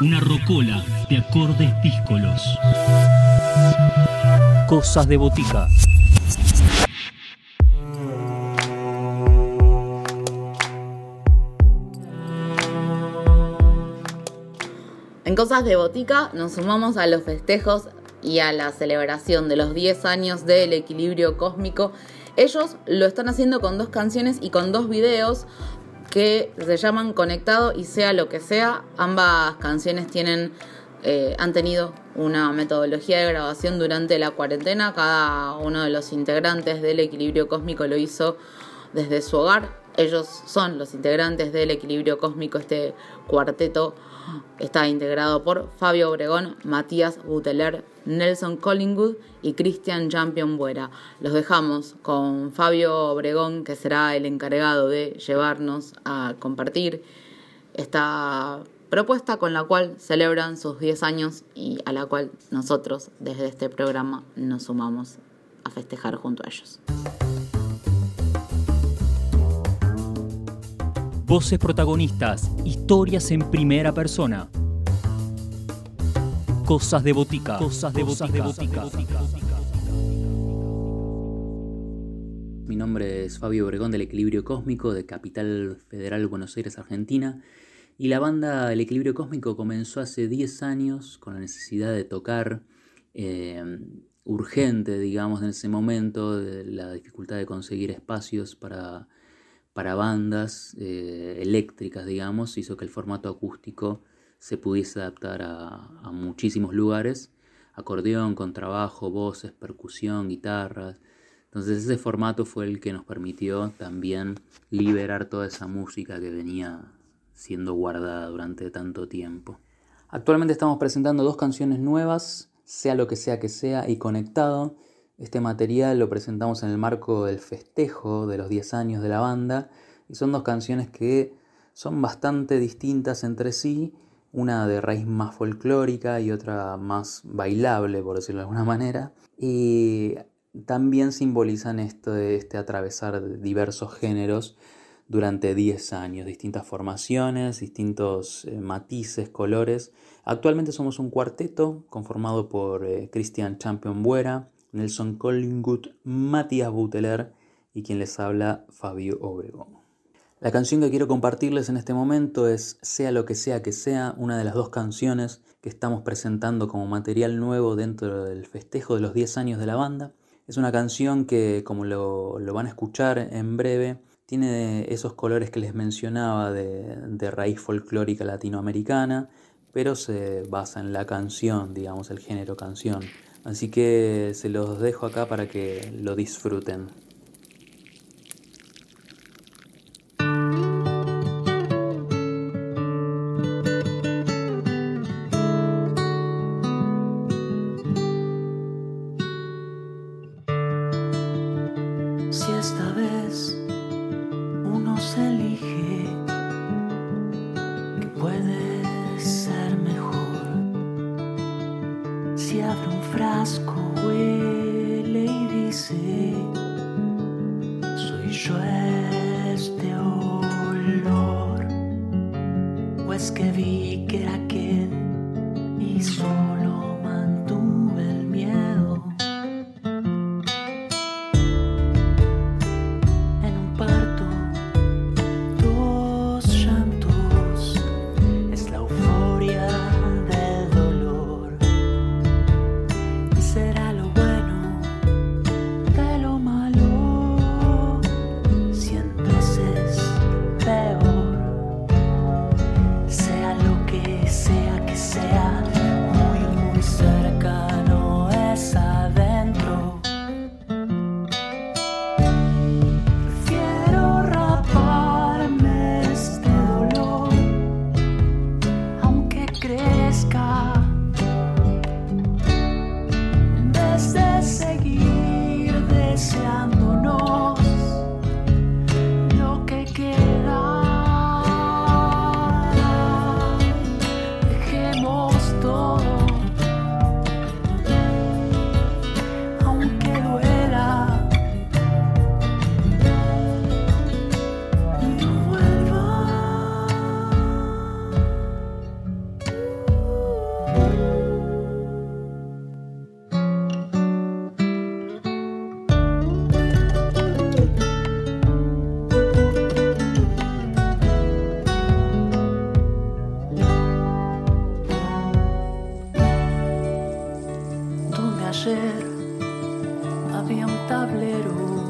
Una rocola de acordes díscolos. Cosas de botica. En Cosas de Botica nos sumamos a los festejos y a la celebración de los 10 años del equilibrio cósmico. Ellos lo están haciendo con dos canciones y con dos videos que se llaman Conectado y sea lo que sea. Ambas canciones tienen, eh, han tenido una metodología de grabación durante la cuarentena. Cada uno de los integrantes del equilibrio cósmico lo hizo desde su hogar. Ellos son los integrantes del equilibrio cósmico, este cuarteto Está integrado por Fabio Obregón, Matías Buteler, Nelson Collingwood y Christian Champion Buera. Los dejamos con Fabio Obregón, que será el encargado de llevarnos a compartir esta propuesta con la cual celebran sus 10 años y a la cual nosotros desde este programa nos sumamos a festejar junto a ellos. Voces protagonistas, historias en primera persona. Cosas de botica. Cosas de botica. Mi nombre es Fabio Obregón del Equilibrio Cósmico de Capital Federal Buenos Aires, Argentina. Y la banda El Equilibrio Cósmico comenzó hace 10 años con la necesidad de tocar eh, urgente, digamos, en ese momento, de la dificultad de conseguir espacios para para bandas eh, eléctricas, digamos, hizo que el formato acústico se pudiese adaptar a, muchísimos lugares, acordeón, contrabajo, voces, percusión, guitarras. Entonces ese formato fue el que nos permitió también liberar toda esa música que venía siendo guardada durante tanto tiempo. Actualmente estamos presentando dos canciones nuevas, Sea lo que sea que sea y Conectado, este material lo presentamos en el marco del festejo de los 10 años de la banda y son dos canciones que son bastante distintas entre sí, una de raíz más folclórica y otra más bailable, por decirlo de alguna manera, y también simbolizan esto este atravesar diversos géneros durante 10 años, distintas formaciones, distintos eh, matices, colores. Actualmente somos un cuarteto conformado por eh, Christian Champion Buera, Nelson Collingwood, Matías Buteler y quien les habla Fabio Obregón. La canción que quiero compartirles en este momento es Sea lo que sea que sea, una de las dos canciones que estamos presentando como material nuevo dentro del festejo de los 10 años de la banda. Es una canción que, como lo, van a escuchar en breve, tiene esos colores que les mencionaba de, de raíz folclórica latinoamericana, pero se basa en la canción, digamos, el género canción. Así que se los dejo acá para que lo disfruten. sea lo que abre um tablero.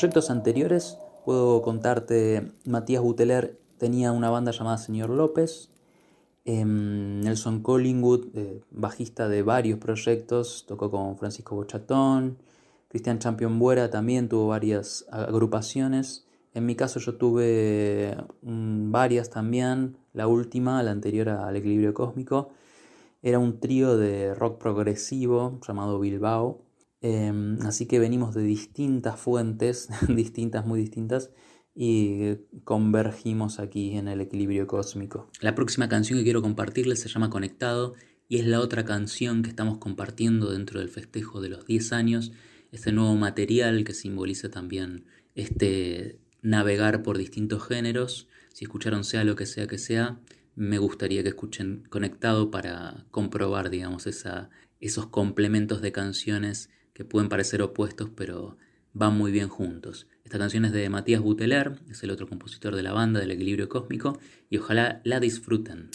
Proyectos anteriores, puedo contarte, Matías Buteler tenía una banda llamada Señor López, em, Nelson Collingwood, eh, bajista de varios proyectos, tocó con Francisco Bochatón, Cristian Champion Buera también tuvo varias agrupaciones. En mi caso yo tuve mm, varias también, la última, la anterior al equilibrio cósmico, era un trío de rock progresivo llamado Bilbao. Em, así que venimos de distintas fuentes, distintas, muy distintas, y convergimos aquí en el equilibrio cósmico. La próxima canción que quiero compartirles se llama Conectado y es la otra canción que estamos compartiendo dentro del festejo de los 10 años, este nuevo material que simboliza también este navegar por distintos géneros. Si escucharon sea lo que sea que sea, me gustaría que escuchen Conectado para comprobar, digamos, esos complementos de canciones que pueden parecer opuestos, pero van muy bien juntos. Esta canción es de Matías Buteler, es el otro compositor de la banda del Equilibrio Cósmico, y ojalá la disfruten.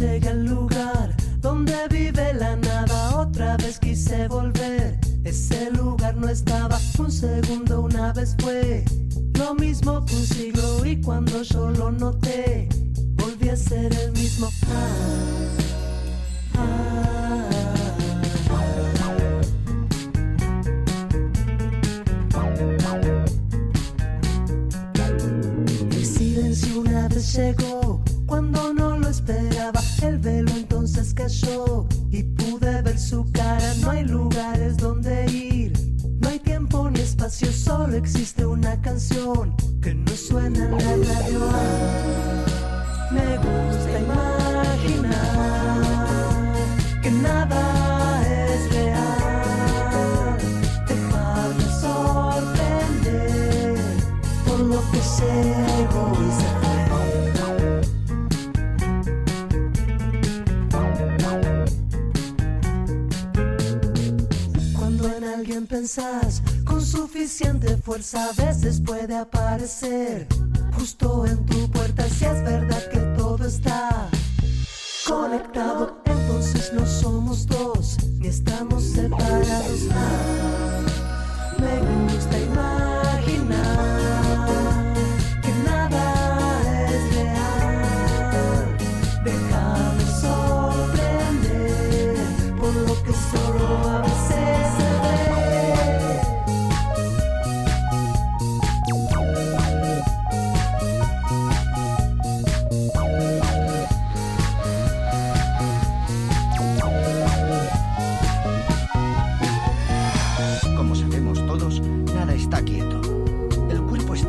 llegué al lugar donde vive la nada. Otra vez quise volver. Ese lugar no estaba. Un segundo una vez fue lo mismo que un siglo. Y cuando yo lo noté y pude ver su cara. No hay lugares donde ir, no hay tiempo ni espacio, solo existe una canción que no suena en la radio. Me gusta imaginar que nada es real, dejarme sorprender por lo que sé realizar. Con suficiente fuerza a veces puede aparecer justo en tu puerta si es verdad que todo está conectado. Entonces no somos dos ni estamos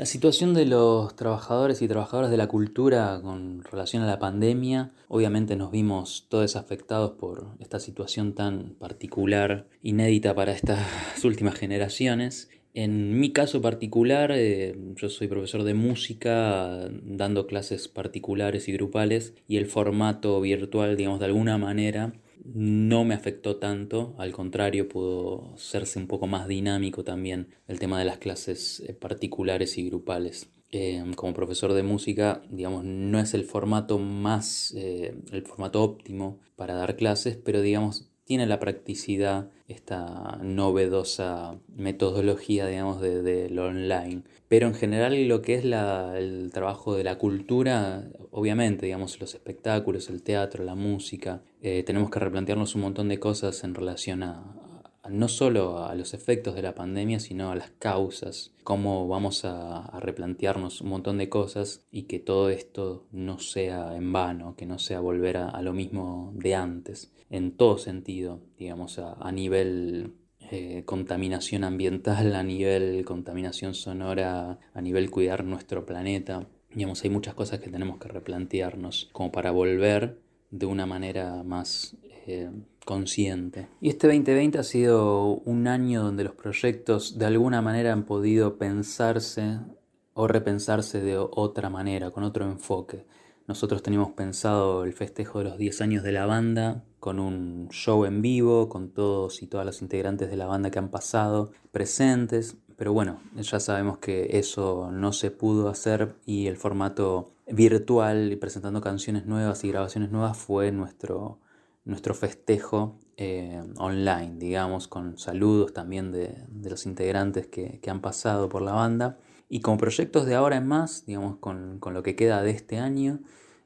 La situación de los trabajadores y trabajadoras de la cultura con relación a la pandemia, obviamente nos vimos todos afectados por esta situación tan particular, inédita para estas últimas generaciones. En mi caso particular, eh, yo soy profesor de música, dando clases particulares y grupales, y el formato virtual, digamos, de alguna manera, no me afectó tanto, al contrario, pudo serse un poco más dinámico también el tema de las clases eh, particulares y grupales. Em, como profesor de música, digamos, no es el formato más, eh, el formato óptimo para dar clases, pero digamos, tiene la practicidad, esta novedosa metodología, digamos, de, lo online. Pero en general lo que es el trabajo de la cultura, obviamente, digamos, los espectáculos, el teatro, la música, eh, tenemos que replantearnos un montón de cosas en relación a, no solo a los efectos de la pandemia, sino a las causas, cómo vamos a, replantearnos un montón de cosas y que todo esto no sea en vano, que no sea volver a, lo mismo de antes, en todo sentido, digamos, a, nivel eh, contaminación ambiental, a nivel contaminación sonora, a nivel cuidar nuestro planeta. Digamos, hay muchas cosas que tenemos que replantearnos como para volver de una manera más eh, consciente. Y este 2020 ha sido un año donde los proyectos de alguna manera han podido pensarse o repensarse de otra manera, con otro enfoque. Nosotros teníamos pensado el festejo de los 10 años de la banda con un show en vivo, con todos y todas los integrantes de la banda que han pasado presentes, pero bueno, ya sabemos que eso no se pudo hacer y el formato virtual y presentando canciones nuevas y grabaciones nuevas fue nuestro, nuestro festejo eh, online, digamos, con saludos también de, los integrantes que, han pasado por la banda. Y como proyectos de ahora en más, digamos, con, lo que queda de este año,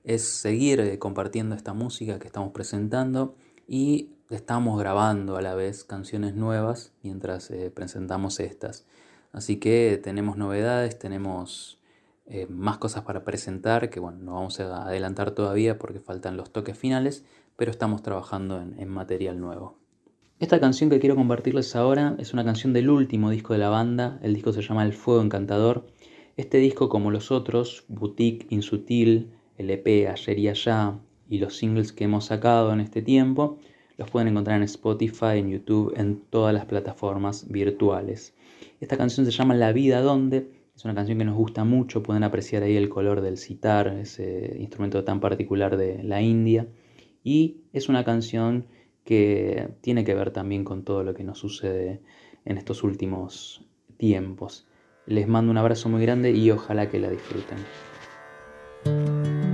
es seguir eh, compartiendo esta música que estamos presentando y estamos grabando a la vez canciones nuevas mientras eh, presentamos estas. Así que tenemos novedades, tenemos más cosas para presentar, que bueno, no vamos a adelantar todavía porque faltan los toques finales, pero estamos trabajando en, material nuevo. Esta canción que quiero compartirles ahora es una canción del último disco de la banda, el disco se llama El Fuego Encantador. Este disco, como los otros, Boutique, Insutil, el EP Ayer y Allá y los singles que hemos sacado en este tiempo, los pueden encontrar en Spotify, en YouTube, en todas las plataformas virtuales. Esta canción se llama La Vida Donde, es una canción que nos gusta mucho, pueden apreciar ahí el color del sitar, ese instrumento tan particular de la India y es una canción que tiene que ver también con todo lo que nos sucede en estos últimos tiempos. Les mando un abrazo muy grande y ojalá que la disfruten. Música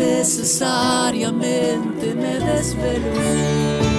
que necesariamente me desvelo.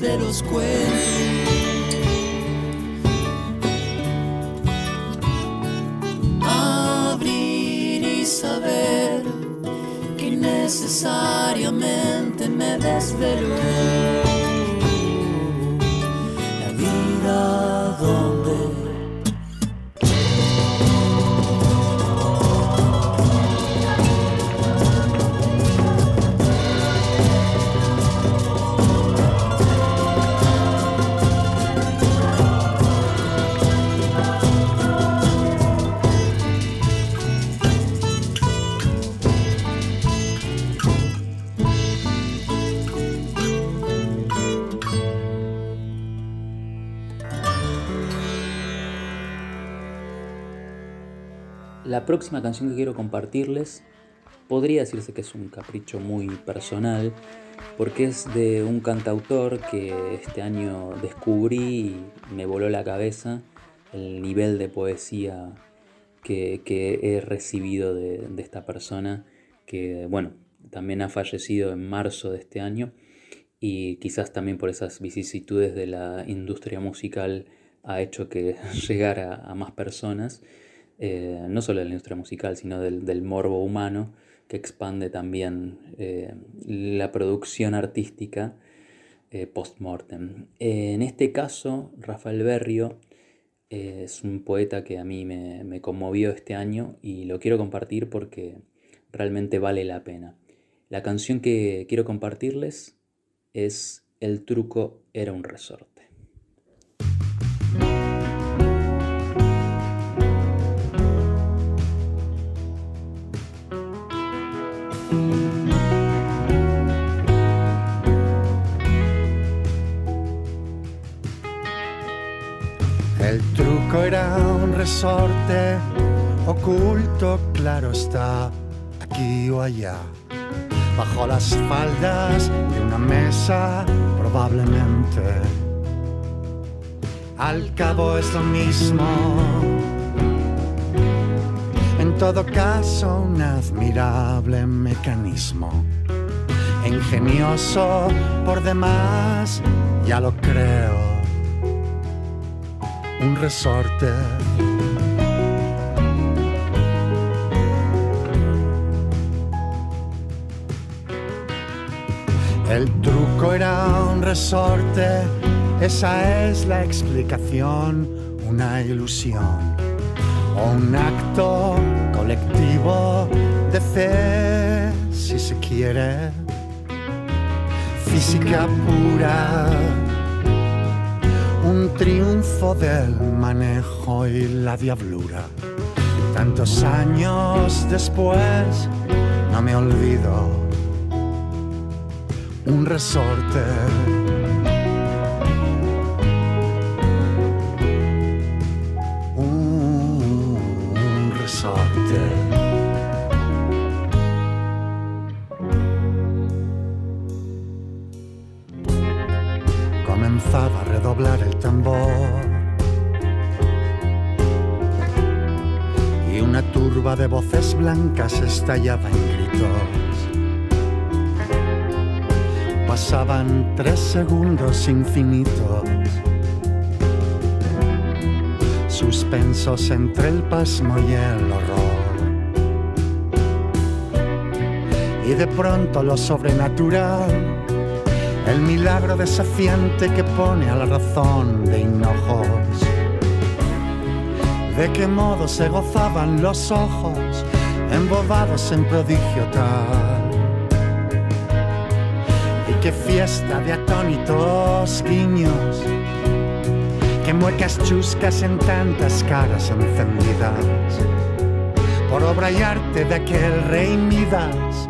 De los cuentos. Abrir y saber que necesariamente me desveló. La próxima canción que quiero compartirles podría decirse que es un capricho muy personal, porque es de un cantautor que este año descubrí y me voló la cabeza el nivel de poesía que, he recibido de, esta persona, que bueno, también ha fallecido en marzo de este año y quizás también por esas vicisitudes de la industria musical ha hecho que llegara a más personas, eh, no solo de la industria musical, sino del, morbo humano, que expande también eh, la producción artística eh, post-mortem. en este caso, Rafael Berrio es un poeta que a mí me, me conmovió este año y lo quiero compartir porque realmente vale la pena. La canción que quiero compartirles es El truco era un resorte. El truco era un resorte oculto, claro está, aquí o allá, bajo las faldas de una mesa, probablemente. Al cabo es lo mismo. En todo caso, un admirable mecanismo. Ingenioso por demás, ya lo creo un resorte. El truco era un resorte, esa es la explicación, una ilusión o un acto colectivo de fe, si se quiere, física pura triunfo del manejo y la diablura. Tantos años después, no me olvido, un resorte. Un resorte. De voces blancas estallaba en gritos. Pasaban tres segundos infinitos, suspensos entre el pasmo y el horror. Y de pronto lo sobrenatural el milagro desafiante que pone a la razón de hinojos. De qué modo se gozaban los ojos, embobados en prodigio tal. Y qué fiesta de atónitos guiños, qué muecas chuscas en tantas caras encendidas, por obra y arte de aquel rey Midas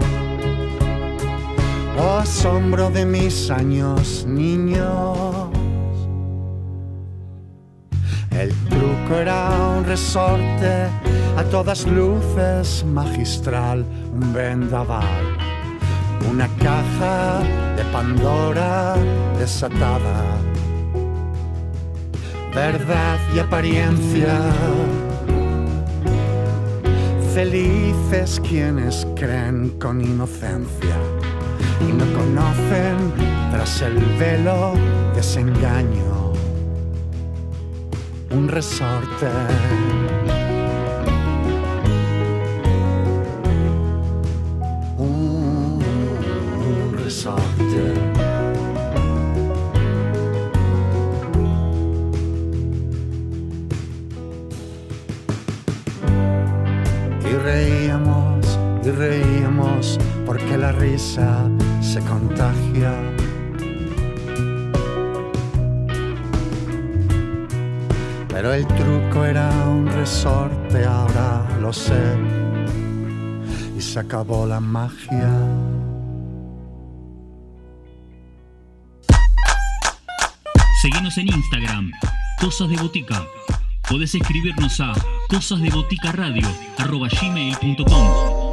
oh asombro de mis años niños. El truco era resorte a todas luces magistral, un vendaval, una caja de Pandora desatada, verdad y apariencia. Felices quienes creen con inocencia y no conocen tras el velo desengaño un resorte. Un. Y reíamos y reíamos porque la risa se contagia. Pero el truco era un resorte, ahora lo sé. Y se acabó la magia. Seguimos en Instagram, Cosas de Botica. Podés escribirnos a cosasdeboticaradio.com